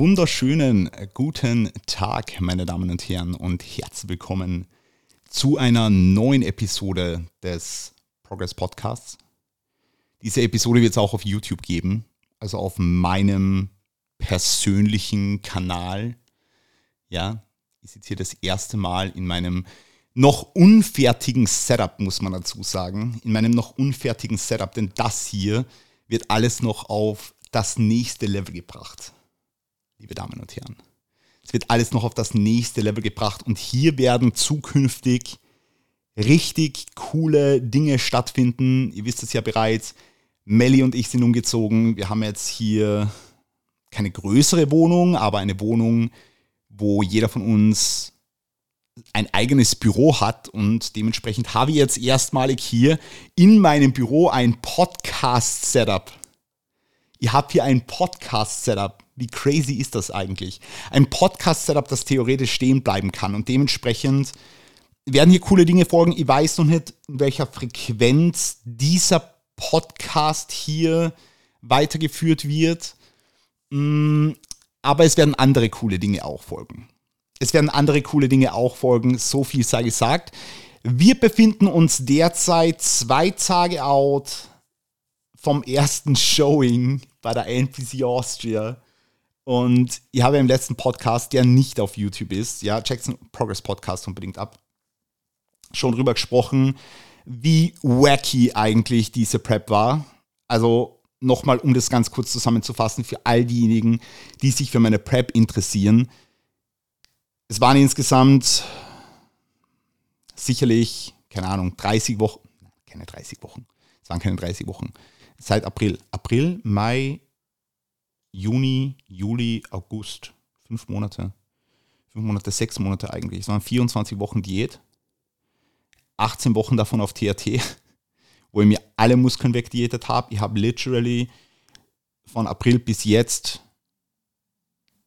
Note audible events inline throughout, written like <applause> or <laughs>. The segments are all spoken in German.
Wunderschönen guten Tag, meine Damen und Herren, und herzlich willkommen zu einer neuen Episode des Progress Podcasts. Diese Episode wird es auch auf YouTube geben, also auf meinem persönlichen Kanal. Ja, ich sitze hier das erste Mal in meinem noch unfertigen Setup, muss man dazu sagen. In meinem noch unfertigen Setup, denn das hier wird alles noch auf das nächste Level gebracht liebe Damen und Herren. Es wird alles noch auf das nächste Level gebracht und hier werden zukünftig richtig coole Dinge stattfinden. Ihr wisst es ja bereits. Melly und ich sind umgezogen. Wir haben jetzt hier keine größere Wohnung, aber eine Wohnung, wo jeder von uns ein eigenes Büro hat und dementsprechend habe ich jetzt erstmalig hier in meinem Büro ein Podcast-Setup. Ihr habt hier ein Podcast-Setup. Wie crazy ist das eigentlich? Ein Podcast-Setup, das theoretisch stehen bleiben kann und dementsprechend werden hier coole Dinge folgen. Ich weiß noch nicht, in welcher Frequenz dieser Podcast hier weitergeführt wird. Mm, aber es werden andere coole Dinge auch folgen. Es werden andere coole Dinge auch folgen, so viel sei gesagt. Wir befinden uns derzeit zwei Tage out vom ersten Showing bei der NPC Austria. Und ich habe im letzten Podcast, der nicht auf YouTube ist, ja, den Progress Podcast unbedingt ab, schon drüber gesprochen, wie wacky eigentlich diese Prep war. Also nochmal, um das ganz kurz zusammenzufassen, für all diejenigen, die sich für meine Prep interessieren. Es waren insgesamt sicherlich, keine Ahnung, 30 Wochen, keine 30 Wochen, es waren keine 30 Wochen, seit April. April, Mai, Juni, Juli, August. Fünf Monate. Fünf Monate, sechs Monate eigentlich. Es waren 24 Wochen Diät. 18 Wochen davon auf TRT, wo ich mir alle Muskeln wegdiätet habe. Ich habe literally von April bis jetzt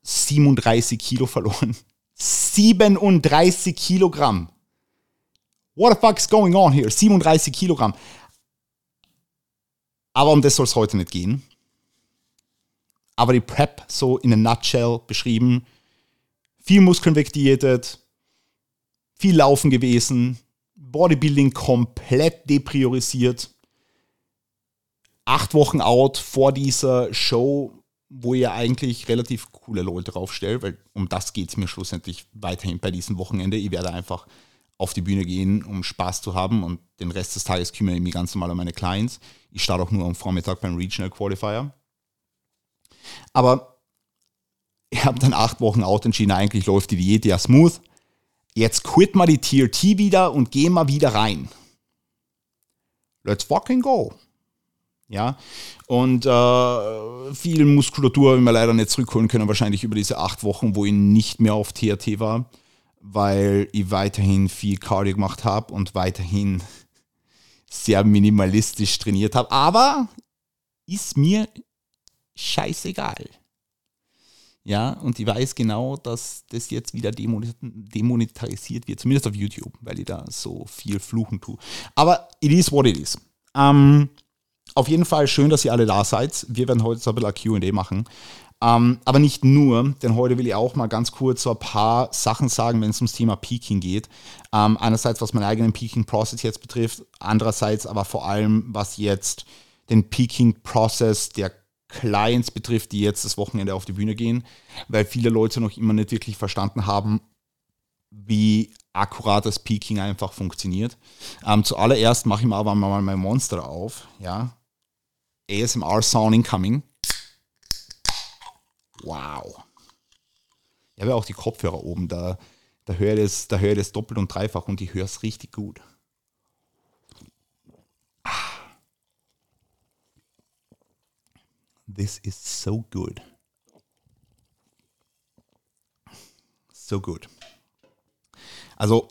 37 Kilo verloren. 37 Kilogramm. What the fuck is going on here? 37 Kilogramm. Aber um das soll es heute nicht gehen. Aber die Prep so in a nutshell beschrieben. Viel Muskeln wegdiätet, viel Laufen gewesen, Bodybuilding komplett depriorisiert. Acht Wochen out vor dieser Show, wo ihr eigentlich relativ coole Leute draufstellt, weil um das geht es mir schlussendlich weiterhin bei diesem Wochenende. Ich werde einfach auf die Bühne gehen, um Spaß zu haben und den Rest des Tages kümmere ich mich ganz normal um meine Clients. Ich starte auch nur am Vormittag beim Regional Qualifier. Aber ich habe dann acht Wochen out entschieden, eigentlich läuft die Diät ja smooth. Jetzt quit mal die TRT wieder und geh mal wieder rein. Let's fucking go. Ja, und äh, viel Muskulatur haben wir leider nicht zurückholen können, wahrscheinlich über diese acht Wochen, wo ich nicht mehr auf TRT war weil ich weiterhin viel Cardio gemacht habe und weiterhin sehr minimalistisch trainiert habe. Aber ist mir scheißegal. Ja, und ich weiß genau, dass das jetzt wieder demonetarisiert wird, zumindest auf YouTube, weil ich da so viel fluchen tue. Aber it is what it is. Ähm, auf jeden Fall schön, dass ihr alle da seid. Wir werden heute so ein bisschen QA machen. Ähm, aber nicht nur, denn heute will ich auch mal ganz kurz so ein paar Sachen sagen, wenn es ums Thema Peaking geht. Ähm, einerseits, was meinen eigenen Peaking-Prozess jetzt betrifft, andererseits aber vor allem, was jetzt den Peaking-Prozess der Clients betrifft, die jetzt das Wochenende auf die Bühne gehen, weil viele Leute noch immer nicht wirklich verstanden haben, wie akkurat das Peaking einfach funktioniert. Ähm, zuallererst mache ich mir aber mal mein Monster auf. Ja? ASMR Sound Incoming. Wow. Ich habe ja auch die Kopfhörer oben, da, da höre ich höre ich das doppelt und dreifach und ich höre es richtig gut. This is so good. So good. Also,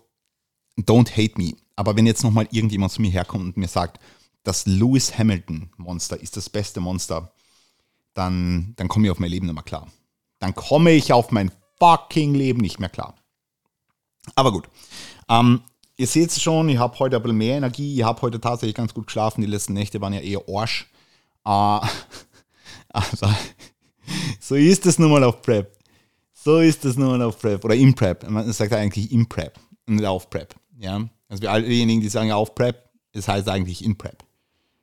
don't hate me. Aber wenn jetzt nochmal irgendjemand zu mir herkommt und mir sagt, das Lewis Hamilton Monster ist das beste Monster, dann, dann komme ich auf mein Leben nicht mehr klar. Dann komme ich auf mein fucking Leben nicht mehr klar. Aber gut. Ähm, ihr seht es schon, ich habe heute ein bisschen mehr Energie. Ich habe heute tatsächlich ganz gut geschlafen. Die letzten Nächte waren ja eher Arsch. Äh, <laughs> also, <laughs> So ist es nun mal auf Prep. So ist es nun mal auf Prep. Oder im Prep. Man sagt eigentlich im Prep und nicht auf Prep. Ja? Also wir all diejenigen, die sagen auf Prep, es heißt eigentlich in Prep.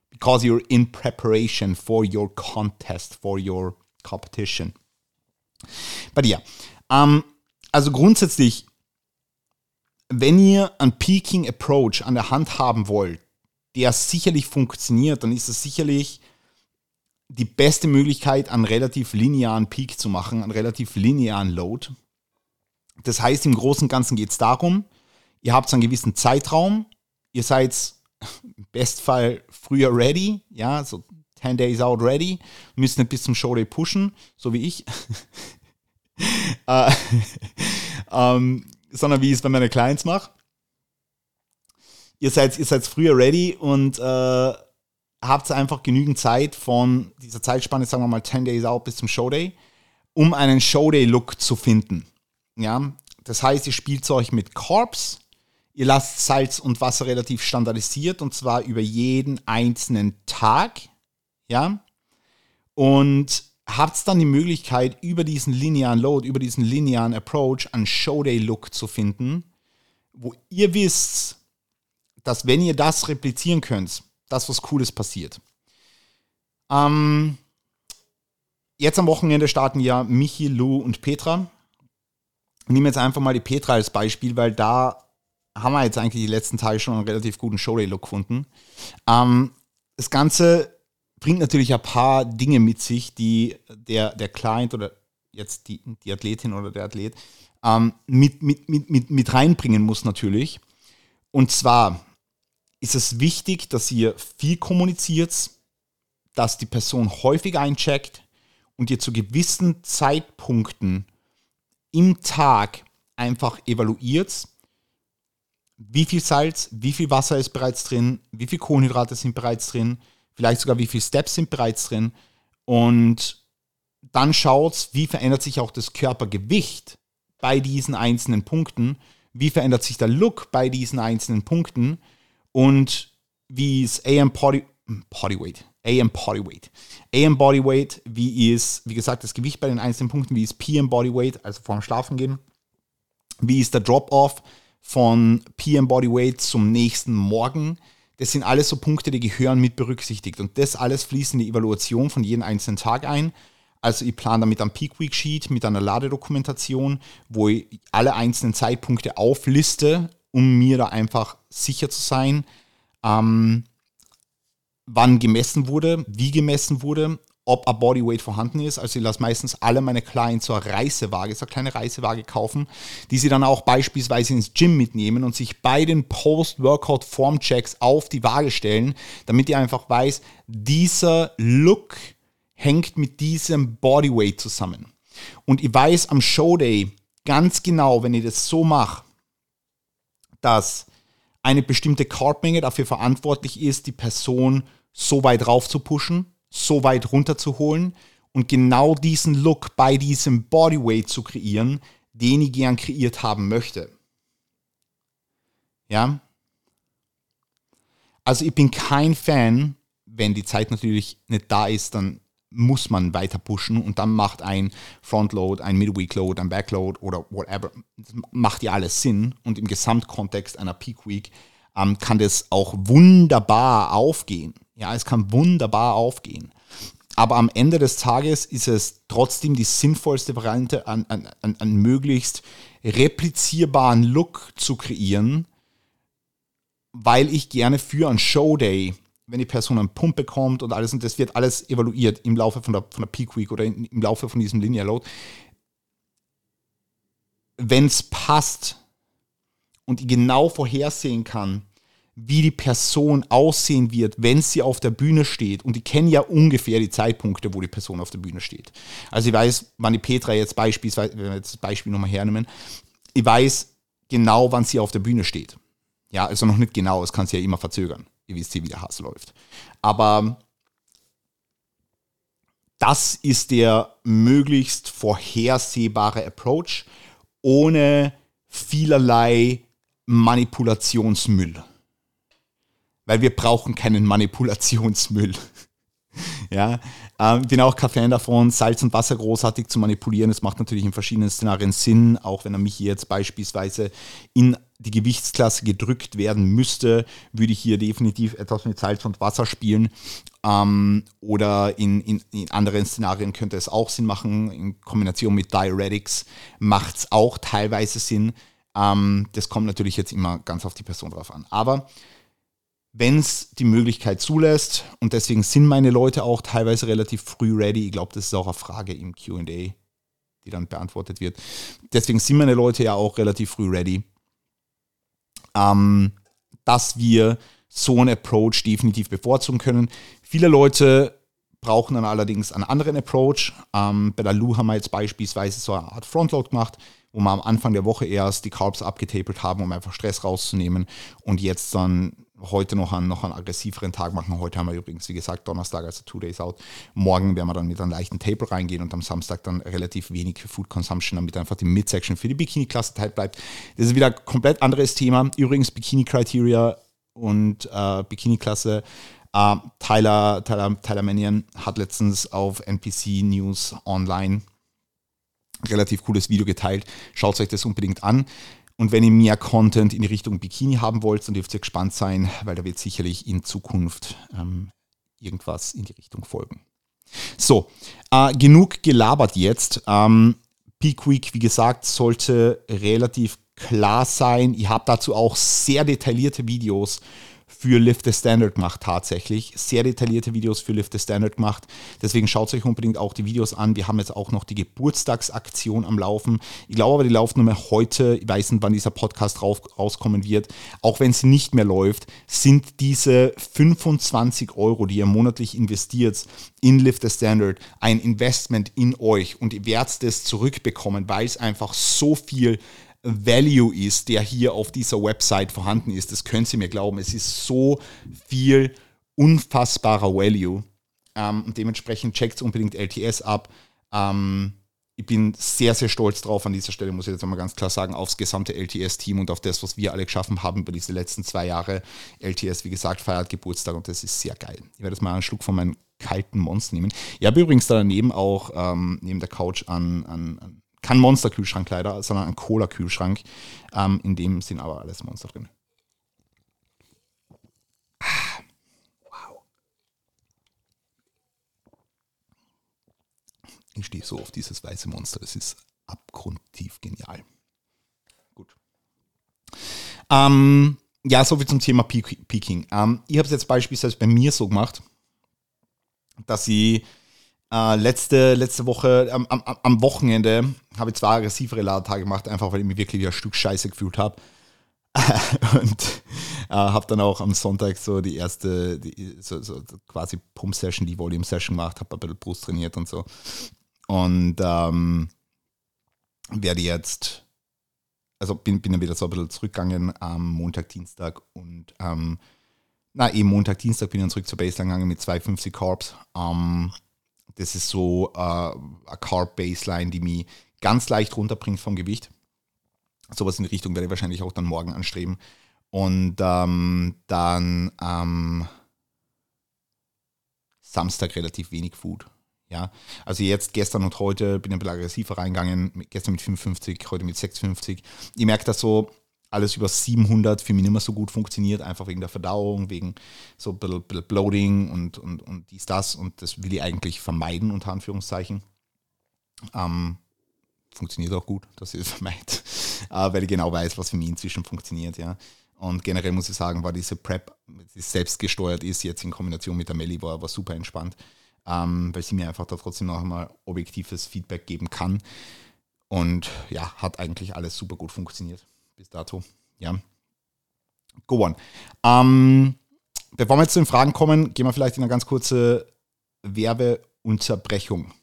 Because you're in preparation for your contest, for your competition. But yeah. Um, also grundsätzlich, wenn ihr einen Peaking Approach an der Hand haben wollt, der sicherlich funktioniert, dann ist es sicherlich die beste Möglichkeit, einen relativ linearen Peak zu machen, einen relativ linearen Load. Das heißt, im Großen und Ganzen geht es darum, ihr habt einen gewissen Zeitraum, ihr seid im Bestfall früher ready, ja, so 10 Days out ready, müsst nicht bis zum Showday pushen, so wie ich. <laughs> äh, <laughs> ähm, sondern wie ich es bei meinen Clients mache. Ihr seid, ihr seid früher ready und äh, habt einfach genügend Zeit von dieser Zeitspanne, sagen wir mal 10 Days out bis zum Showday, um einen Showday-Look zu finden. Ja, das heißt, ihr spielt euch mit Corps, ihr lasst Salz und Wasser relativ standardisiert und zwar über jeden einzelnen Tag. Ja, und habt dann die Möglichkeit, über diesen linearen Load, über diesen linearen Approach einen Showday-Look zu finden, wo ihr wisst, dass wenn ihr das replizieren könnt, das was Cooles passiert. Ähm, jetzt am Wochenende starten ja Michi, Lou und Petra. Ich nehme jetzt einfach mal die Petra als Beispiel, weil da haben wir jetzt eigentlich die letzten Tage schon einen relativ guten Showday-Look gefunden. Ähm, das Ganze bringt natürlich ein paar Dinge mit sich, die der, der Client oder jetzt die, die Athletin oder der Athlet ähm, mit, mit, mit, mit, mit reinbringen muss natürlich. Und zwar ist es wichtig, dass ihr viel kommuniziert, dass die Person häufig eincheckt und ihr zu gewissen Zeitpunkten im Tag einfach evaluiert, wie viel Salz, wie viel Wasser ist bereits drin, wie viel Kohlenhydrate sind bereits drin, vielleicht sogar wie viele Steps sind bereits drin und dann schaut, wie verändert sich auch das Körpergewicht bei diesen einzelnen Punkten, wie verändert sich der Look bei diesen einzelnen Punkten und wie ist AM Body, Bodyweight, AM Bodyweight. AM Bodyweight, wie ist, wie gesagt, das Gewicht bei den einzelnen Punkten, wie ist PM Bodyweight, also vorm Schlafen gehen, wie ist der Drop-Off von PM Bodyweight zum nächsten Morgen. Das sind alles so Punkte, die gehören mit berücksichtigt. Und das alles fließt in die Evaluation von jedem einzelnen Tag ein. Also ich plane damit ein Peak Week Sheet mit einer Ladedokumentation, wo ich alle einzelnen Zeitpunkte aufliste um mir da einfach sicher zu sein, ähm, wann gemessen wurde, wie gemessen wurde, ob ein Bodyweight vorhanden ist. Also ich lasse meistens alle meine Clients so eine Reisewaage, so eine kleine Reisewaage kaufen, die sie dann auch beispielsweise ins Gym mitnehmen und sich bei den Post-Workout-Form-Checks auf die Waage stellen, damit ihr einfach weiß, dieser Look hängt mit diesem Bodyweight zusammen. Und ich weiß am Showday ganz genau, wenn ich das so mache, dass eine bestimmte Cardmenge dafür verantwortlich ist, die Person so weit rauf zu pushen, so weit runter zu holen und genau diesen Look bei diesem Bodyweight zu kreieren, den ich gern kreiert haben möchte. Ja? Also ich bin kein Fan, wenn die Zeit natürlich nicht da ist, dann muss man weiter pushen und dann macht ein Frontload, ein Midweek ein Backload oder whatever, macht ja alles Sinn und im Gesamtkontext einer Peak Week ähm, kann das auch wunderbar aufgehen. Ja, es kann wunderbar aufgehen. Aber am Ende des Tages ist es trotzdem die sinnvollste Variante, einen, einen, einen möglichst replizierbaren Look zu kreieren, weil ich gerne für einen Showday wenn die Person einen Pump bekommt und alles, und das wird alles evaluiert im Laufe von der, von der Peak Week oder in, im Laufe von diesem Linear Load. Wenn es passt und ich genau vorhersehen kann, wie die Person aussehen wird, wenn sie auf der Bühne steht. Und ich kenne ja ungefähr die Zeitpunkte, wo die Person auf der Bühne steht. Also ich weiß, wann die Petra jetzt beispielsweise, wenn wir jetzt das Beispiel nochmal hernehmen, ich weiß genau, wann sie auf der Bühne steht. Ja, also noch nicht genau, es kann sich ja immer verzögern. Ihr wisst ja, wie der Hass läuft. Aber das ist der möglichst vorhersehbare Approach ohne vielerlei Manipulationsmüll. Weil wir brauchen keinen Manipulationsmüll. <laughs> ja, ähm, bin auch kein Fan davon, Salz und Wasser großartig zu manipulieren. Das macht natürlich in verschiedenen Szenarien Sinn, auch wenn er mich jetzt beispielsweise in die Gewichtsklasse gedrückt werden müsste, würde ich hier definitiv etwas mit Salz und Wasser spielen. Ähm, oder in, in, in, anderen Szenarien könnte es auch Sinn machen. In Kombination mit Diuretics macht es auch teilweise Sinn. Ähm, das kommt natürlich jetzt immer ganz auf die Person drauf an. Aber wenn es die Möglichkeit zulässt, und deswegen sind meine Leute auch teilweise relativ früh ready, ich glaube, das ist auch eine Frage im QA, die dann beantwortet wird. Deswegen sind meine Leute ja auch relativ früh ready, ähm, dass wir so einen Approach definitiv bevorzugen können. Viele Leute brauchen dann allerdings einen anderen Approach. Ähm, bei der Lu haben wir jetzt beispielsweise so eine Art Frontload gemacht wo wir am Anfang der Woche erst die Carbs abgetapelt haben, um einfach Stress rauszunehmen und jetzt dann heute noch einen, noch einen aggressiveren Tag machen. Heute haben wir übrigens, wie gesagt, Donnerstag, also two days out. Morgen werden wir dann mit einem leichten Taper reingehen und am Samstag dann relativ wenig Food Consumption, damit einfach die Midsection für die Bikini-Klasse tight bleibt. Das ist wieder ein komplett anderes Thema. Übrigens Bikini-Criteria und äh, Bikini-Klasse. Äh, Tyler, Tyler, Tyler Mannion hat letztens auf NPC News Online relativ cooles Video geteilt. Schaut euch das unbedingt an. Und wenn ihr mehr Content in die Richtung Bikini haben wollt, dann dürft ihr gespannt sein, weil da wird sicherlich in Zukunft ähm, irgendwas in die Richtung folgen. So, äh, genug gelabert jetzt. Ähm, Peak Week, wie gesagt, sollte relativ klar sein. Ich habe dazu auch sehr detaillierte Videos für Lift the Standard gemacht tatsächlich. Sehr detaillierte Videos für Lift the Standard gemacht. Deswegen schaut euch unbedingt auch die Videos an. Wir haben jetzt auch noch die Geburtstagsaktion am Laufen. Ich glaube aber, die läuft nur mehr heute. Ich weiß nicht, wann dieser Podcast raus, rauskommen wird. Auch wenn sie nicht mehr läuft, sind diese 25 Euro, die ihr monatlich investiert in Lift the Standard, ein Investment in euch und ihr werdet das zurückbekommen, weil es einfach so viel Value ist, der hier auf dieser Website vorhanden ist. Das können Sie mir glauben. Es ist so viel unfassbarer Value. Ähm, und dementsprechend checkt unbedingt LTS ab. Ähm, ich bin sehr, sehr stolz drauf an dieser Stelle, muss ich jetzt einmal ganz klar sagen, aufs gesamte LTS-Team und auf das, was wir alle geschaffen haben über diese letzten zwei Jahre. LTS, wie gesagt, feiert Geburtstag und das ist sehr geil. Ich werde jetzt mal einen Schluck von meinem kalten Monster nehmen. Ich habe übrigens daneben auch ähm, neben der Couch an, an, an kein Monster-Kühlschrank leider, sondern ein Cola-Kühlschrank. Ähm, in dem sind aber alles Monster drin. Ah, wow. Ich stehe so auf dieses weiße Monster. Es ist abgrundtief genial. Gut. Ähm, ja, soviel zum Thema Peaking. Ähm, ich habe es jetzt beispielsweise bei mir so gemacht, dass ich äh, letzte, letzte Woche, am, am, am Wochenende, habe ich zwei aggressivere Ladetage gemacht, einfach weil ich mich wirklich wie ein Stück Scheiße gefühlt habe. <laughs> und äh, habe dann auch am Sonntag so die erste, die, so, so quasi Pump-Session, die Volume-Session gemacht, habe ein bisschen Brust trainiert und so. Und ähm, werde jetzt, also bin, bin dann wieder so ein bisschen zurückgegangen am Montag, Dienstag und ähm, na, eben Montag, Dienstag bin ich dann zurück zur Baseline gegangen mit 250 Corps. Ähm, das ist so äh, eine Carb-Baseline, die mich ganz leicht runterbringt vom Gewicht. Sowas in die Richtung werde ich wahrscheinlich auch dann morgen anstreben. Und ähm, dann am ähm, Samstag relativ wenig Food. Ja, also jetzt gestern und heute bin ich ein bisschen aggressiver reingegangen. Gestern mit 55, heute mit 650. Ich merke das so, alles über 700 für mich nicht mehr so gut funktioniert, einfach wegen der Verdauung, wegen so ein bisschen, Bloating und, und, und dies, das. Und das will ich eigentlich vermeiden, unter Anführungszeichen. Ähm, funktioniert auch gut, dass ich es <laughs> vermeide, äh, weil ich genau weiß, was für mich inzwischen funktioniert, ja. Und generell muss ich sagen, war diese Prep, die selbst gesteuert ist, jetzt in Kombination mit der Melli, war, war super entspannt, ähm, weil sie mir einfach da trotzdem noch einmal objektives Feedback geben kann. Und ja, hat eigentlich alles super gut funktioniert bis dato. Ja. Go on. Ähm, bevor wir jetzt zu den Fragen kommen, gehen wir vielleicht in eine ganz kurze Werbeunterbrechung.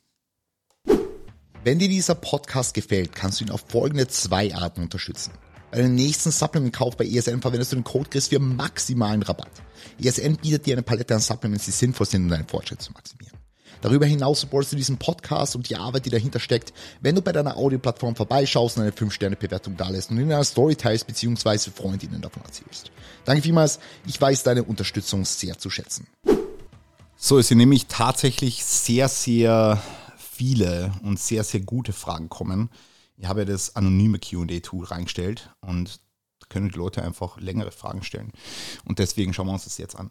Wenn dir dieser Podcast gefällt, kannst du ihn auf folgende zwei Arten unterstützen. Bei deinem nächsten Supplement-Kauf bei ESN verwendest du den Code Chris für maximalen Rabatt. ESN bietet dir eine Palette an Supplements, die sinnvoll sind, um deinen Fortschritt zu maximieren. Darüber hinaus supportest du diesen Podcast und die Arbeit, die dahinter steckt, wenn du bei deiner Audioplattform vorbeischaust und eine 5-Sterne-Bewertung dalässt und in einer Story teilst bzw. Freundinnen davon erzählst. Danke vielmals, ich weiß deine Unterstützung sehr zu schätzen. So, es sind nämlich tatsächlich sehr, sehr viele und sehr, sehr gute Fragen kommen. Ich habe ja das anonyme QA-Tool reingestellt und können die Leute einfach längere Fragen stellen. Und deswegen schauen wir uns das jetzt an.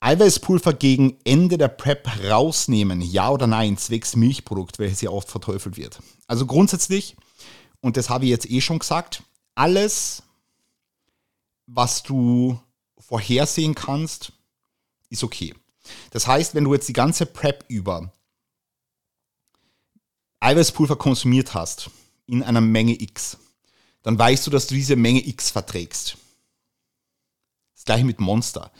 Eiweißpulver gegen Ende der Prep rausnehmen, ja oder nein, zwecks Milchprodukt, welches ja oft verteufelt wird. Also grundsätzlich, und das habe ich jetzt eh schon gesagt, alles, was du vorhersehen kannst, ist okay. Das heißt, wenn du jetzt die ganze Prep über Eiweißpulver konsumiert hast in einer Menge X, dann weißt du, dass du diese Menge X verträgst. Das gleiche mit Monster.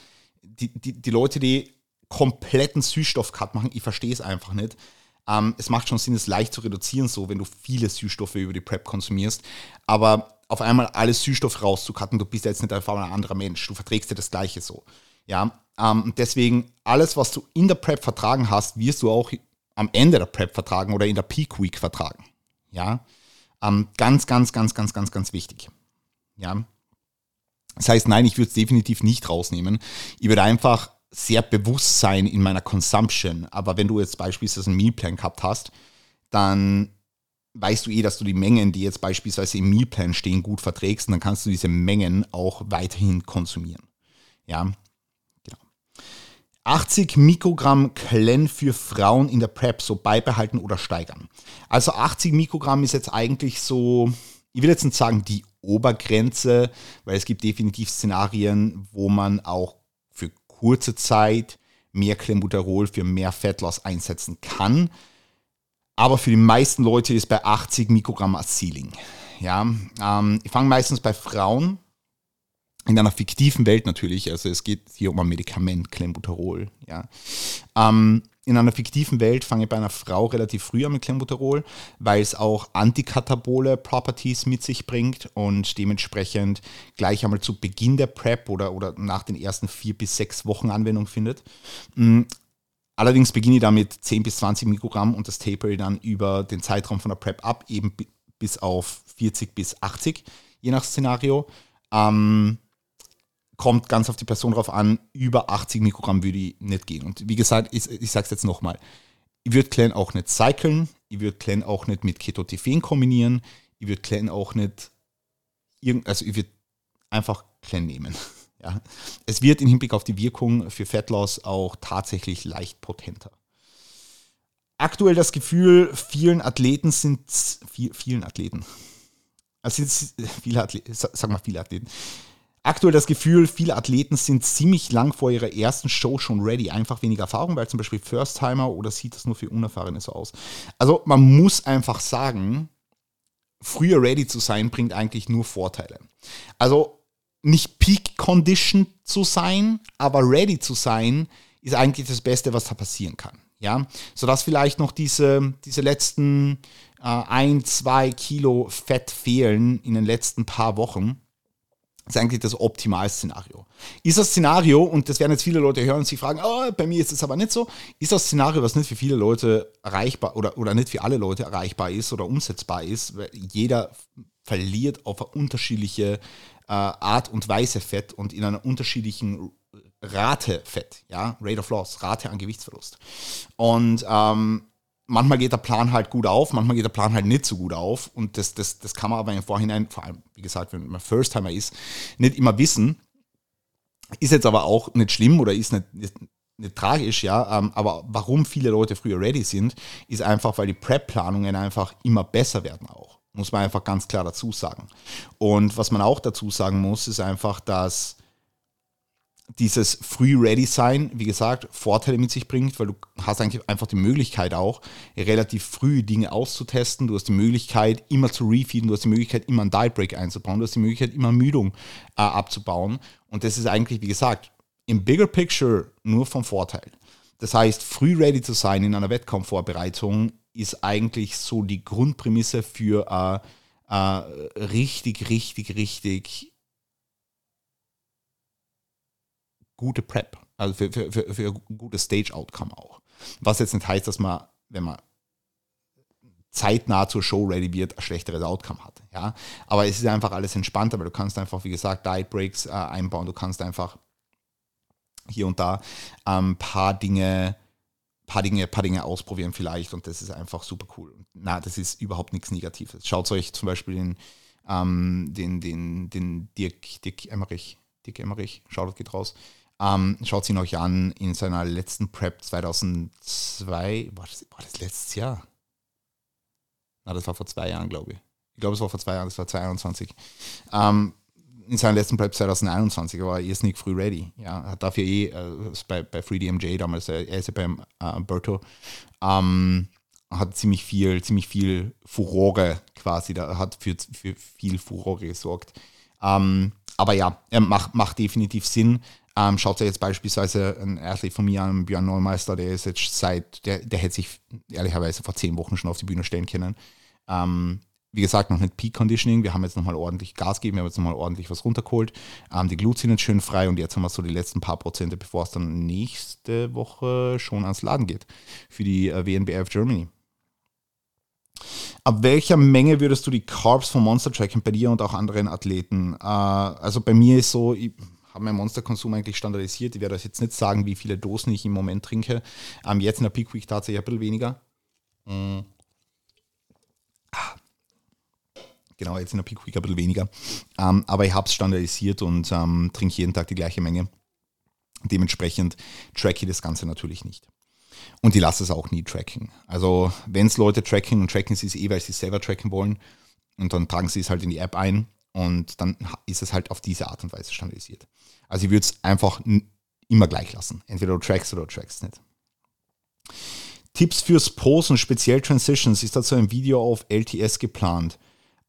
Die, die, Leute, die kompletten Süßstoff-Cut machen, ich verstehe es einfach nicht. Ähm, es macht schon Sinn, es leicht zu reduzieren, so wenn du viele Süßstoffe über die Prep konsumierst. Aber auf einmal alle Süßstoffe rauszucutten, du bist ja jetzt nicht einfach ein anderer Mensch. Du verträgst ja das Gleiche so. Ja, ähm, deswegen alles, was du in der Prep vertragen hast, wirst du auch am Ende der Prep vertragen oder in der Peak Week vertragen. Ja, ähm, ganz, ganz, ganz, ganz, ganz, ganz wichtig. Ja, das heißt, nein, ich würde es definitiv nicht rausnehmen. Ich würde einfach sehr bewusst sein in meiner Consumption. Aber wenn du jetzt beispielsweise einen Mealplan gehabt hast, dann weißt du eh, dass du die Mengen, die jetzt beispielsweise im Mealplan stehen, gut verträgst und dann kannst du diese Mengen auch weiterhin konsumieren. Ja, 80 Mikrogramm Clen für Frauen in der Prep so beibehalten oder steigern. Also 80 Mikrogramm ist jetzt eigentlich so, ich will jetzt nicht sagen die Obergrenze, weil es gibt definitiv Szenarien, wo man auch für kurze Zeit mehr Clenbuterol für mehr Fettloss einsetzen kann. Aber für die meisten Leute ist bei 80 Mikrogramm als Ceiling. Ja, ähm, ich fange meistens bei Frauen in einer fiktiven Welt natürlich, also es geht hier um ein Medikament, Clenbuterol, ja. Ähm, in einer fiktiven Welt fange ich bei einer Frau relativ früh an mit Clenbuterol, weil es auch antikatabole Properties mit sich bringt und dementsprechend gleich einmal zu Beginn der Prep oder, oder nach den ersten vier bis sechs Wochen Anwendung findet. Mm, allerdings beginne ich damit 10 bis 20 Mikrogramm und das taper ich dann über den Zeitraum von der Prep ab, eben bis auf 40 bis 80, je nach Szenario. Ähm, kommt ganz auf die Person drauf an, über 80 Mikrogramm würde ich nicht gehen. Und wie gesagt, ich, ich sage es jetzt nochmal, ich würde Clan auch nicht cyclen, ich würde Clan auch nicht mit Ketotifen kombinieren, ich würde Clan auch nicht, also ich würde einfach Clan nehmen. <laughs> Ja. Es wird im Hinblick auf die Wirkung für Fettloss auch tatsächlich leicht potenter. Aktuell das Gefühl, vielen Athleten sind, vielen Athleten, also <laughs> viele Athleten, sag mal viele Athleten, aktuell das Gefühl, viele Athleten sind ziemlich lang vor ihrer ersten Show schon ready. Einfach weniger Erfahrung, weil zum Beispiel First-Timer oder sieht das nur für Unerfahrene so aus. Also man muss einfach sagen, früher ready zu sein, bringt eigentlich nur Vorteile. Also nicht Peak Condition zu sein, aber ready zu sein, ist eigentlich das Beste, was da passieren kann. Ja, sodass vielleicht noch diese, diese letzten äh, ein, zwei Kilo Fett fehlen in den letzten paar Wochen das ist eigentlich das Optimalszenario. Ist das Szenario, und das werden jetzt viele Leute hören und sich fragen, oh, bei mir ist es aber nicht so, ist das Szenario, was nicht für viele Leute erreichbar oder, oder nicht für alle Leute erreichbar ist oder umsetzbar ist, weil jeder verliert auf eine unterschiedliche äh, Art und Weise Fett und in einer unterschiedlichen Rate Fett, ja, Rate of Loss, Rate an Gewichtsverlust. Und ähm, manchmal geht der Plan halt gut auf, manchmal geht der Plan halt nicht so gut auf. Und das, das, das kann man aber im Vorhinein, vor allem, wie gesagt, wenn man First-Timer ist, nicht immer wissen. Ist jetzt aber auch nicht schlimm oder ist nicht, nicht, nicht tragisch, ja. Ähm, aber warum viele Leute früher ready sind, ist einfach, weil die Prep-Planungen einfach immer besser werden auch. Muss man einfach ganz klar dazu sagen. Und was man auch dazu sagen muss, ist einfach, dass dieses Free-Ready-Sein, wie gesagt, Vorteile mit sich bringt, weil du hast eigentlich einfach die Möglichkeit auch, relativ früh Dinge auszutesten. Du hast die Möglichkeit, immer zu refeeden, du hast die Möglichkeit, immer einen Diet Break einzubauen, du hast die Möglichkeit, immer Müdung äh, abzubauen. Und das ist eigentlich, wie gesagt, im Bigger Picture nur vom Vorteil. Das heißt, früh ready zu sein in einer Wettkampfvorbereitung ist eigentlich so die Grundprämisse für äh, äh, richtig, richtig, richtig gute Prep, also für, für, für, für ein gutes Stage-Outcome auch. Was jetzt nicht heißt, dass man, wenn man zeitnah zur Show ready wird, ein schlechteres Outcome hat. Ja? Aber es ist einfach alles entspannter, weil du kannst einfach, wie gesagt, Diet Breaks äh, einbauen, du kannst einfach hier und da ein ähm, paar Dinge, paar Dinge, paar Dinge ausprobieren vielleicht und das ist einfach super cool. Na, das ist überhaupt nichts Negatives. Schaut euch zum Beispiel den, ähm, den, den, den Dirk, Dirk Emmerich, Dirk Emmerich, schaut, geht raus. Ähm, schaut ihn euch an in seiner letzten Prep 2002. War das, war das letztes Jahr? Na, das war vor zwei Jahren, glaube ich. Ich glaube, es war vor zwei Jahren, das war 2021. Ähm, in seiner letzten Prep 2021 war er Sneak früh ready. Ja, hat dafür eh äh, bei, bei FreeDMJ damals, äh, er ist ja beim äh, Berto, ähm, hat ziemlich viel, ziemlich viel Furore quasi, da hat für, für viel Furore gesorgt. Ähm, aber ja, macht, macht definitiv Sinn. Ähm, schaut euch jetzt beispielsweise ein Athlet von mir an, Björn Neumeister, der ist jetzt seit, der, der hätte sich ehrlicherweise vor zehn Wochen schon auf die Bühne stellen können. Ähm, wie gesagt, noch nicht Peak Conditioning. Wir haben jetzt nochmal ordentlich Gas gegeben, wir haben jetzt nochmal ordentlich was runtergeholt. Ähm, die Glut sind jetzt schön frei und jetzt haben wir so die letzten paar Prozente, bevor es dann nächste Woche schon ans Laden geht für die äh, WNBF Germany. Ab welcher Menge würdest du die Carbs vom Monster tracken bei dir und auch anderen Athleten? Äh, also bei mir ist so, ich habe meinen Monsterkonsum eigentlich standardisiert. Ich werde euch jetzt nicht sagen, wie viele Dosen ich im Moment trinke. Ähm, jetzt in der Peak Week tatsächlich ein bisschen weniger. Mhm. Genau, jetzt in der Peak Week ein bisschen weniger. Ähm, aber ich habe es standardisiert und ähm, trinke jeden Tag die gleiche Menge. Dementsprechend tracke ich das Ganze natürlich nicht. Und ich lasse es auch nie tracken. Also, wenn es Leute tracken und tracken sie es eh, weil sie es selber tracken wollen, und dann tragen sie es halt in die App ein und dann ist es halt auf diese Art und Weise standardisiert. Also, ich würde es einfach immer gleich lassen. Entweder du trackst oder du trackst nicht. Tipps fürs Posen, speziell Transitions, ist dazu ein Video auf LTS geplant.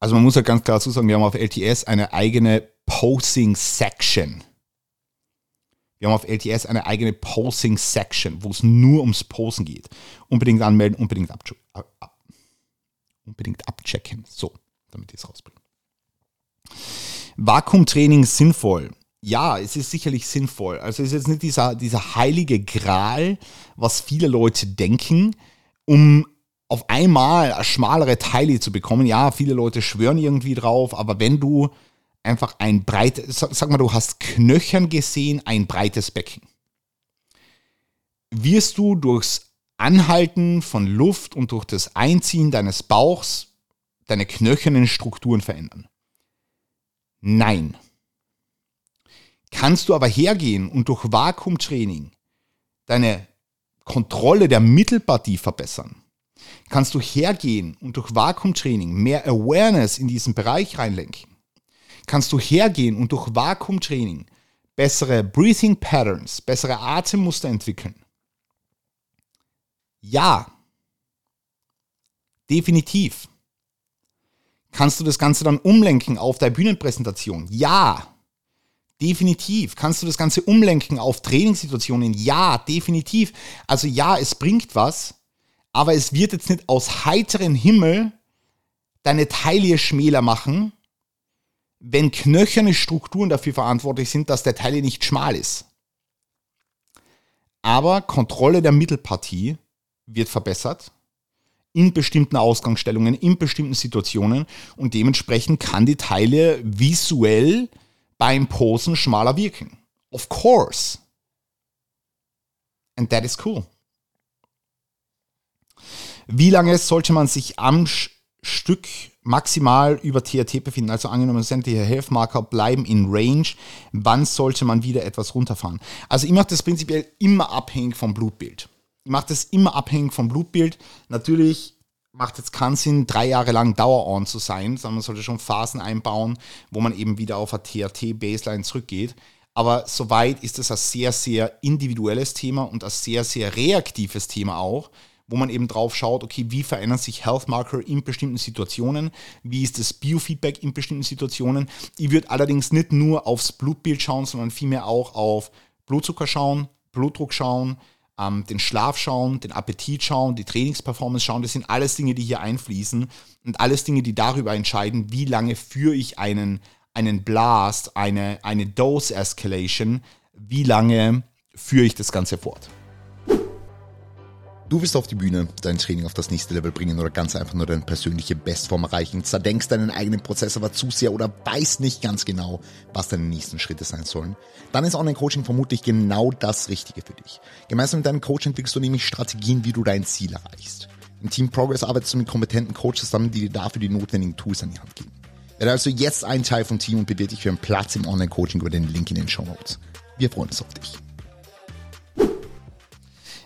Also man muss ja ganz klar dazu sagen, wir haben auf LTS eine eigene Posing-Section. Wir haben auf LTS eine eigene Posing-Section, wo es nur ums Posen geht. Unbedingt anmelden, unbedingt, ab, ab, unbedingt abchecken. So, damit ich es rausbringe. Vakuumtraining sinnvoll. Ja, es ist sicherlich sinnvoll. Also es ist jetzt nicht dieser, dieser heilige Gral, was viele Leute denken, um auf einmal schmalere Teile zu bekommen. Ja, viele Leute schwören irgendwie drauf, aber wenn du einfach ein breites, sag mal, du hast Knöchern gesehen, ein breites Becken, wirst du durchs Anhalten von Luft und durch das Einziehen deines Bauchs deine knöchernen Strukturen verändern? Nein. Kannst du aber hergehen und durch Vakuumtraining deine Kontrolle der Mittelpartie verbessern? kannst du hergehen und durch Vakuumtraining mehr Awareness in diesen Bereich reinlenken. Kannst du hergehen und durch Vakuumtraining bessere Breathing Patterns, bessere Atemmuster entwickeln. Ja, definitiv. Kannst du das Ganze dann umlenken auf deine Bühnenpräsentation? Ja, definitiv. Kannst du das Ganze umlenken auf Trainingssituationen? Ja, definitiv. Also ja, es bringt was, aber es wird jetzt nicht aus heiterem Himmel deine Taille schmäler machen, wenn knöcherne Strukturen dafür verantwortlich sind, dass der Taille nicht schmal ist. Aber Kontrolle der Mittelpartie wird verbessert in bestimmten Ausgangsstellungen, in bestimmten Situationen und dementsprechend kann die Taille visuell beim Posen schmaler wirken. Of course. And that is cool. Wie lange sollte man sich am Stück maximal über TRT befinden? Also angenommen, sämtliche Health-Marker bleiben in Range. Wann sollte man wieder etwas runterfahren? Also ich mache das prinzipiell immer abhängig vom Blutbild. Ich mache das immer abhängig vom Blutbild. Natürlich macht jetzt keinen Sinn, drei Jahre lang Dauer-on zu sein, sondern man sollte schon Phasen einbauen, wo man eben wieder auf eine TRT-Baseline zurückgeht. Aber soweit ist es ein sehr, sehr individuelles Thema und ein sehr, sehr reaktives Thema auch, wo man eben drauf schaut, okay, wie verändern sich Health Marker in bestimmten Situationen, wie ist das Biofeedback in bestimmten Situationen. Ich würde allerdings nicht nur aufs Blutbild schauen, sondern vielmehr auch auf Blutzucker schauen, Blutdruck schauen, ähm, den Schlaf schauen, den Appetit schauen, die Trainingsperformance schauen. Das sind alles Dinge, die hier einfließen und alles Dinge, die darüber entscheiden, wie lange führe ich einen, einen Blast, eine, eine Dose Escalation, wie lange führe ich das Ganze fort. Du willst auf die Bühne dein Training auf das nächste Level bringen oder ganz einfach nur deine persönliche Bestform erreichen, zerdenkst deinen eigenen Prozess aber zu sehr oder weißt nicht ganz genau, was deine nächsten Schritte sein sollen, dann ist Online-Coaching vermutlich genau das Richtige für dich. Gemeinsam mit deinem Coach entwickelst du nämlich Strategien, wie du dein Ziel erreichst. Im Team Progress arbeitest du mit kompetenten Coaches zusammen, die dir dafür die notwendigen Tools an die Hand geben. Werde also jetzt ein Teil vom Team und bewirb dich für einen Platz im Online-Coaching über den Link in den Show Notes. Wir freuen uns auf dich.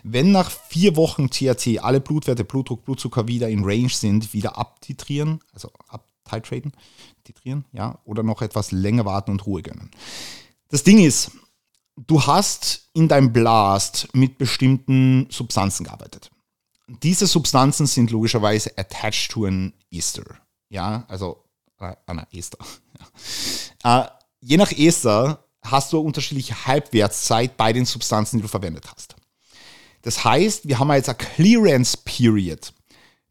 Wenn nach vier Wochen THC alle Blutwerte, Blutdruck, Blutzucker wieder in Range sind, wieder abtitrieren, also abtitraten, titrieren, ja, oder noch etwas länger warten und Ruhe gönnen. Das Ding ist, du hast in deinem Blast mit bestimmten Substanzen gearbeitet. Diese Substanzen sind logischerweise attached to an Ester. Ja, also äh, an Ester. <laughs> Ja. Äh, je nach Ester hast du unterschiedliche Halbwertszeit bei den Substanzen, die du verwendet hast. Das heißt, wir haben jetzt eine Clearance Period,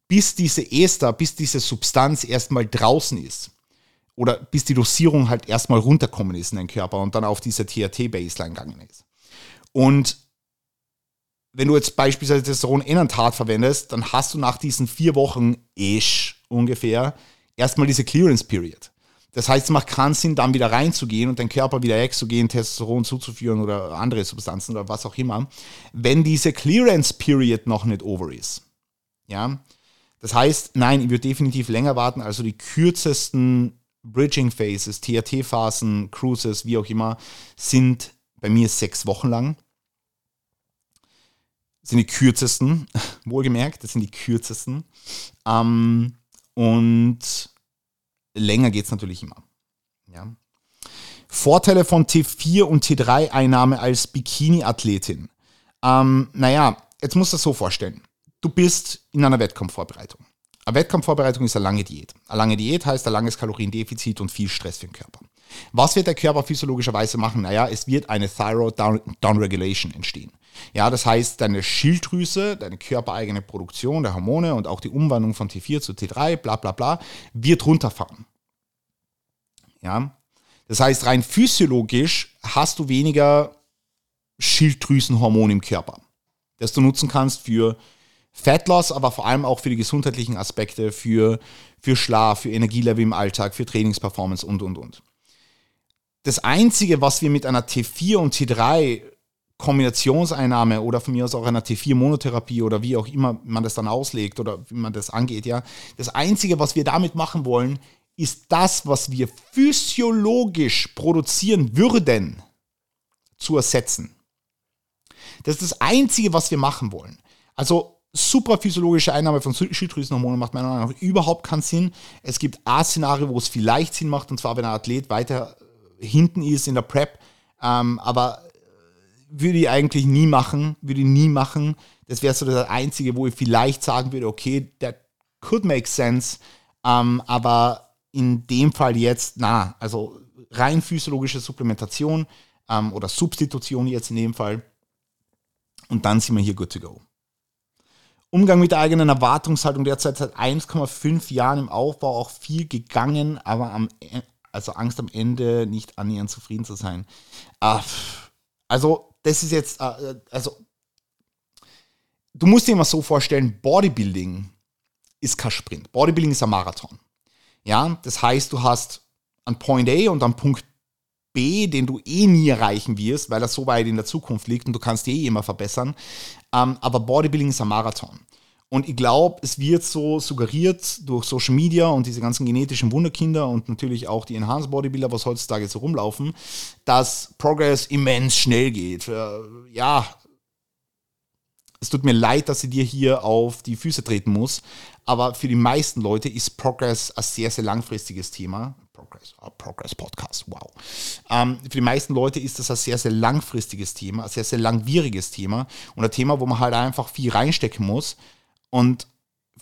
bis diese Ester, bis diese Substanz erstmal draußen ist. Oder bis die Dosierung halt erstmal runterkommen ist in den Körper und dann auf diese THT-Baseline gegangen ist. Und wenn du jetzt beispielsweise Testosteron Enantat verwendest, dann hast du nach diesen vier Wochen ish ungefähr erstmal diese Clearance Period. Das heißt, es macht keinen Sinn, dann wieder reinzugehen und den Körper wieder exogen Testosteron zuzuführen oder andere Substanzen oder was auch immer, wenn diese Clearance Period noch nicht over ist. Ja? Das heißt, nein, ich würde definitiv länger warten, also die kürzesten Bridging Phases, THT-Phasen, Cruises, wie auch immer, sind bei mir sechs Wochen lang. Sind die kürzesten, <laughs> wohlgemerkt, das sind die kürzesten. Ähm, und länger geht es natürlich immer. Ja. Vorteile von T4 und T3-Einnahme als Bikini-Athletin. Ähm, naja, jetzt musst du das so vorstellen. Du bist in einer Wettkampfvorbereitung. Eine Wettkampfvorbereitung ist eine lange Diät. Eine lange Diät heißt ein langes Kaloriendefizit und viel Stress für den Körper. Was wird der Körper physiologischerweise machen? Naja, es wird eine Thyroid Downregulation entstehen. Ja, das heißt, deine Schilddrüse, deine körpereigene Produktion der Hormone und auch die Umwandlung von T4 zu T3, bla bla bla, wird runterfahren. Ja, das heißt, rein physiologisch hast du weniger Schilddrüsenhormone im Körper, das du nutzen kannst für Fat aber vor allem auch für die gesundheitlichen Aspekte, für, für Schlaf, für Energielevel im Alltag, für Trainingsperformance und, und, und. Das Einzige, was wir mit einer T4 und T3 Kombinationseinnahme oder von mir aus auch einer T4-Monotherapie oder wie auch immer man das dann auslegt oder wie man das angeht, ja. Das Einzige, was wir damit machen wollen, ist das, was wir physiologisch produzieren würden, zu ersetzen. Das ist das Einzige, was wir machen wollen. Also super physiologische Einnahme von Schilddrüsenhormonen macht meiner Meinung nach überhaupt keinen Sinn. Es gibt A-Szenario, wo es vielleicht Sinn macht, und zwar wenn ein Athlet weiter hinten ist in der Prep, ähm, aber würde ich eigentlich nie machen, würde ich nie machen. Das wäre so das Einzige, wo ich vielleicht sagen würde, okay, that could make sense, ähm, aber in dem Fall jetzt, na, also rein physiologische Supplementation ähm, oder Substitution jetzt in dem Fall und dann sind wir hier good to go. Umgang mit der eigenen Erwartungshaltung derzeit seit 1,5 Jahren im Aufbau auch viel gegangen, aber am, e, also Angst am Ende nicht annähernd zufrieden zu sein. Ah, also das ist jetzt, äh, also, du musst dir immer so vorstellen, Bodybuilding ist kein Sprint. Bodybuilding ist ein Marathon. Ja, das heißt, du hast einen Point A und einen Punkt B, den du eh nie erreichen wirst, weil er so weit in der Zukunft liegt und du kannst eh immer verbessern. Ähm, aber Bodybuilding ist ein Marathon. Und ich glaube, es wird so suggeriert durch Social Media und diese ganzen genetischen Wunderkinder und natürlich auch die Enhanced Bodybuilder, was heutzutage so rumlaufen, dass Progress immens schnell geht. Äh, ja, es tut mir leid, dass ich dir hier auf die Füße treten muss, aber für die meisten Leute ist Progress ein sehr, sehr langfristiges Thema. Progress, oh, Progress Podcast, wow. Ähm, für die meisten Leute ist das ein sehr, sehr langfristiges Thema, ein sehr, sehr langwieriges Thema und ein Thema, wo man halt einfach viel reinstecken muss und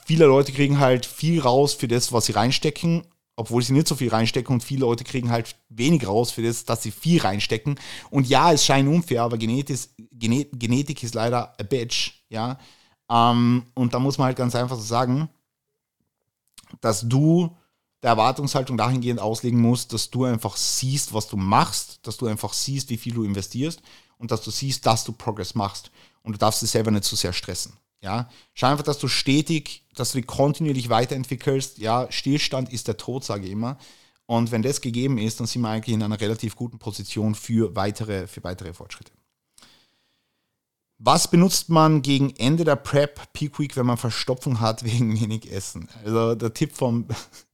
viele Leute kriegen halt viel raus für das, was sie reinstecken, obwohl sie nicht so viel reinstecken. Und viele Leute kriegen halt wenig raus für das, dass sie viel reinstecken. Und ja, es scheint unfair, aber Genetik, Genetik ist leider a bitch. Ja? Ähm, und da muss man halt ganz einfach so sagen, dass du der Erwartungshaltung dahingehend auslegen musst, dass du einfach siehst, was du machst, dass du einfach siehst, wie viel du investierst und dass du siehst, dass du Progress machst. Und du darfst dich selber nicht zu so sehr stressen. Ja, schau einfach, dass du stetig, dass du dich kontinuierlich weiterentwickelst. Ja, Stillstand ist der Tod, sage ich immer. Und wenn das gegeben ist, dann sind wir eigentlich in einer relativ guten Position für weitere, für weitere Fortschritte. Was benutzt man gegen Ende der Prep Peak Week, wenn man Verstopfung hat <laughs> wegen wenig Essen? Also der Tipp vom,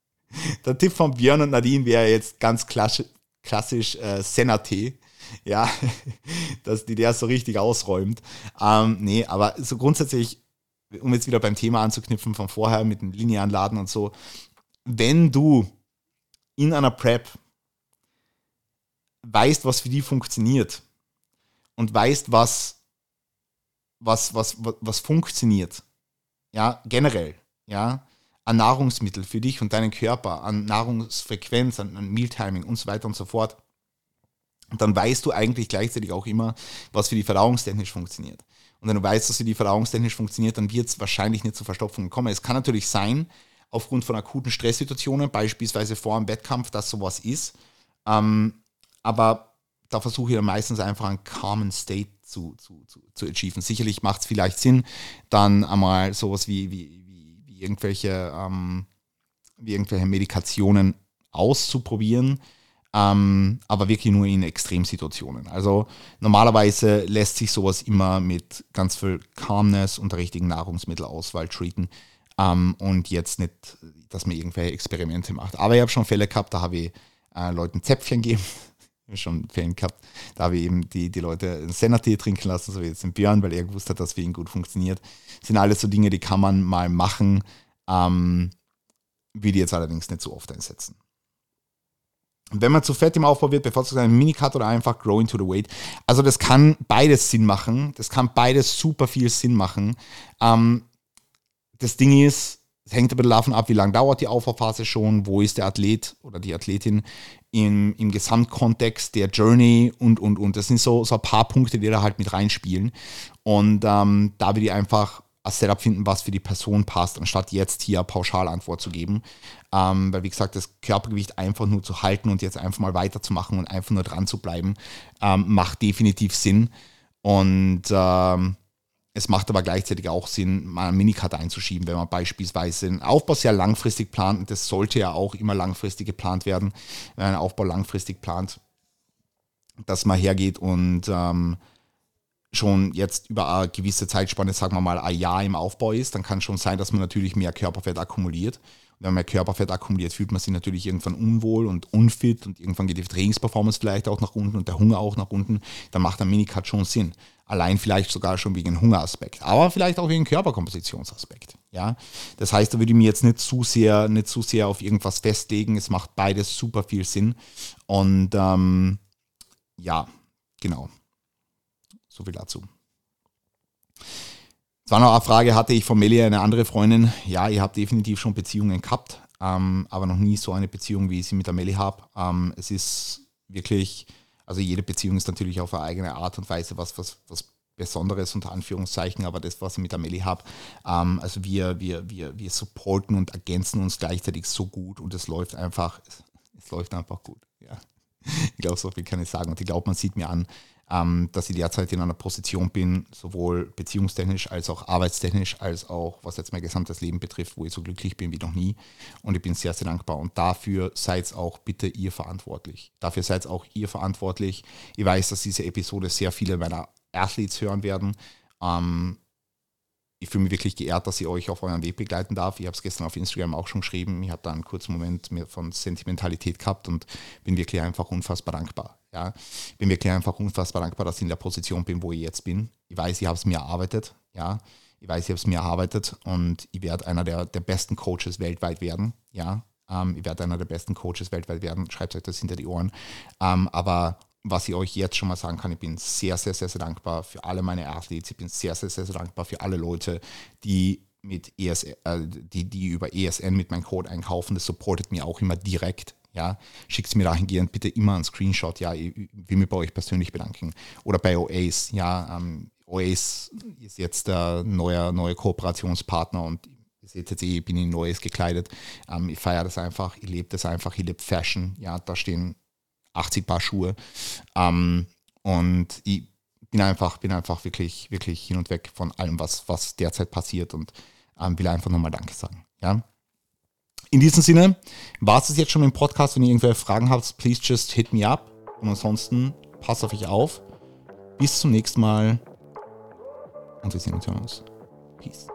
<laughs> der Tipp von Björn und Nadine wäre jetzt ganz klassisch, klassisch äh, Senna-Tee. <laughs> Ja, <laughs> dass die der so richtig ausräumt. Ähm, nee, aber so grundsätzlich, um jetzt wieder beim Thema anzuknüpfen von vorher mit dem linearen Laden und so, wenn du in einer Prep weißt, was für die funktioniert und weißt, was, was, was, was, was funktioniert, ja, generell, ja, an Nahrungsmittel für dich und deinen Körper, an Nahrungsfrequenz, an, an Mealtiming und so weiter und so fort, dann weißt du eigentlich gleichzeitig auch immer, was für die verdauungstechnisch funktioniert. Und wenn du weißt, dass für die verdauungstechnisch funktioniert, dann wird es wahrscheinlich nicht zu Verstopfungen kommen. Es kann natürlich sein, aufgrund von akuten Stresssituationen, beispielsweise vor einem Wettkampf, dass sowas ist. Ähm, aber da versuche ich dann meistens einfach einen calmen State zu, zu, zu, zu achieven. Sicherlich macht es vielleicht Sinn, dann einmal sowas wie, wie, wie, wie irgendwelche, ähm, wie irgendwelche Medikationen auszuprobieren, ähm, aber wirklich nur in Extremsituationen. Also normalerweise lässt sich sowas immer mit ganz viel Calmness und der richtigen Nahrungsmittelauswahl treaten ähm, und jetzt nicht, dass man irgendwelche Experimente macht. Aber ich habe schon Fälle gehabt, da habe ich äh, Leuten Zäpfchen gegeben. <laughs> schon Fälle gehabt, da habe ich eben die, die Leute einen Senatee trinken lassen, so wie jetzt den Björn, weil er gewusst hat, dass für ihn gut funktioniert. Das sind alles so Dinge, die kann man mal machen, ähm, will die jetzt allerdings nicht so oft einsetzen. Wenn man zu fett im Aufbau wird, bevorzugt einen Minicut oder einfach Grow into the Weight. Also das kann beides Sinn machen. Das kann beides super viel Sinn machen. Ähm, das Ding ist, es hängt ein bisschen davon ab, wie lange dauert die Aufbauphase schon, wo ist der Athlet oder die Athletin im, im Gesamtkontext der Journey und, und, und. Das sind so, so ein paar Punkte, die da halt mit reinspielen. Und ähm, da will ich einfach Setup finden, was für die Person passt, anstatt jetzt hier eine Pauschalantwort zu geben. Ähm, weil, wie gesagt, das Körpergewicht einfach nur zu halten und jetzt einfach mal weiterzumachen und einfach nur dran zu bleiben, ähm, macht definitiv Sinn. Und ähm, es macht aber gleichzeitig auch Sinn, mal einen Minicut einzuschieben, wenn man beispielsweise einen Aufbau sehr langfristig plant. Und das sollte ja auch immer langfristig geplant werden, wenn man einen Aufbau langfristig plant, dass man hergeht und ähm, schon jetzt über eine gewisse Zeitspanne, sagen wir mal ein Jahr im Aufbau ist, dann kann schon sein, dass man natürlich mehr Körperfett akkumuliert. Und wenn man mehr Körperfett akkumuliert, fühlt man sich natürlich irgendwann unwohl und unfit und irgendwann geht die Trainingsperformance vielleicht auch nach unten und der Hunger auch nach unten. Dann macht ein Minicut schon Sinn. Allein vielleicht sogar schon wegen Hungeraspekt, aber vielleicht auch wegen Körperkompositionsaspekt. Ja, das heißt, da würde ich mir jetzt nicht zu sehr, nicht zu sehr auf irgendwas festlegen. Es macht beides super viel Sinn. Und ähm, ja, genau. So viel dazu. Es war noch eine Frage, hatte ich von Melia eine andere Freundin? Ja, ihr habt definitiv schon Beziehungen gehabt, ähm, aber noch nie so eine Beziehung, wie ich sie mit der Melli habe. Ähm, es ist wirklich also jede Beziehung ist natürlich auf eine eigene Art und Weise was, was, was Besonderes unter Anführungszeichen, aber das, was ich mit Amelie habe, ähm, also wir, wir, wir, wir supporten und ergänzen uns gleichzeitig so gut und es läuft einfach, es, es läuft einfach gut. Ja. Ich glaube, so viel kann ich sagen. Und ich glaube, man sieht mir an, ähm, dass ich derzeit in einer Position bin, sowohl beziehungstechnisch als auch arbeitstechnisch, als auch was jetzt mein gesamtes Leben betrifft, wo ich so glücklich bin wie noch nie. Und ich bin sehr, sehr dankbar. Und dafür seid auch bitte ihr verantwortlich. Dafür seid auch ihr verantwortlich. Ich weiß, dass diese Episode sehr viele meiner Athletes hören werden. Ähm, ich fühle mich wirklich geehrt, dass ich euch auf euren Weg begleiten darf. Ich habe es gestern auf Instagram auch schon geschrieben. Ich habe da einen kurzen Moment von Sentimentalität gehabt und bin wirklich einfach unfassbar dankbar. Ja, bin wirklich einfach unfassbar dankbar, dass ich in der Position bin, wo ich jetzt bin. Ich weiß, ich habe es mir erarbeitet. Ja, ich weiß, ich habe es mir erarbeitet und ich werde einer der, der besten Coaches weltweit werden. Ja, ähm, ich werde einer der besten Coaches weltweit werden. Schreibt euch das hinter die Ohren. Ähm, aber was ich euch jetzt schon mal sagen kann, ich bin sehr, sehr, sehr, sehr dankbar für alle meine Athletes. Ich bin sehr, sehr, sehr, sehr dankbar für alle Leute, die mit ES, äh, die, die über ESN mit meinem Code einkaufen. Das supportet mir auch immer direkt. Ja, schickt mir dahingehend bitte immer einen Screenshot. Ja, ich will mich bei euch persönlich bedanken. Oder bei OAS. Ja, ähm, OAS ist jetzt der neue, neue Kooperationspartner und ihr seht jetzt ich bin in Neues gekleidet. Ähm, ich feiere das einfach, ich lebe das einfach, ich lebe Fashion. Ja, da stehen 80 Paar Schuhe. Ähm, und ich bin einfach, bin einfach wirklich, wirklich hin und weg von allem, was, was derzeit passiert und ähm, will einfach nochmal Danke sagen. Ja. In diesem Sinne war es jetzt schon im Podcast. Wenn ihr irgendwelche Fragen habt, please just hit me up. Und ansonsten passt auf euch auf. Bis zum nächsten Mal. Und wir sehen uns. Peace.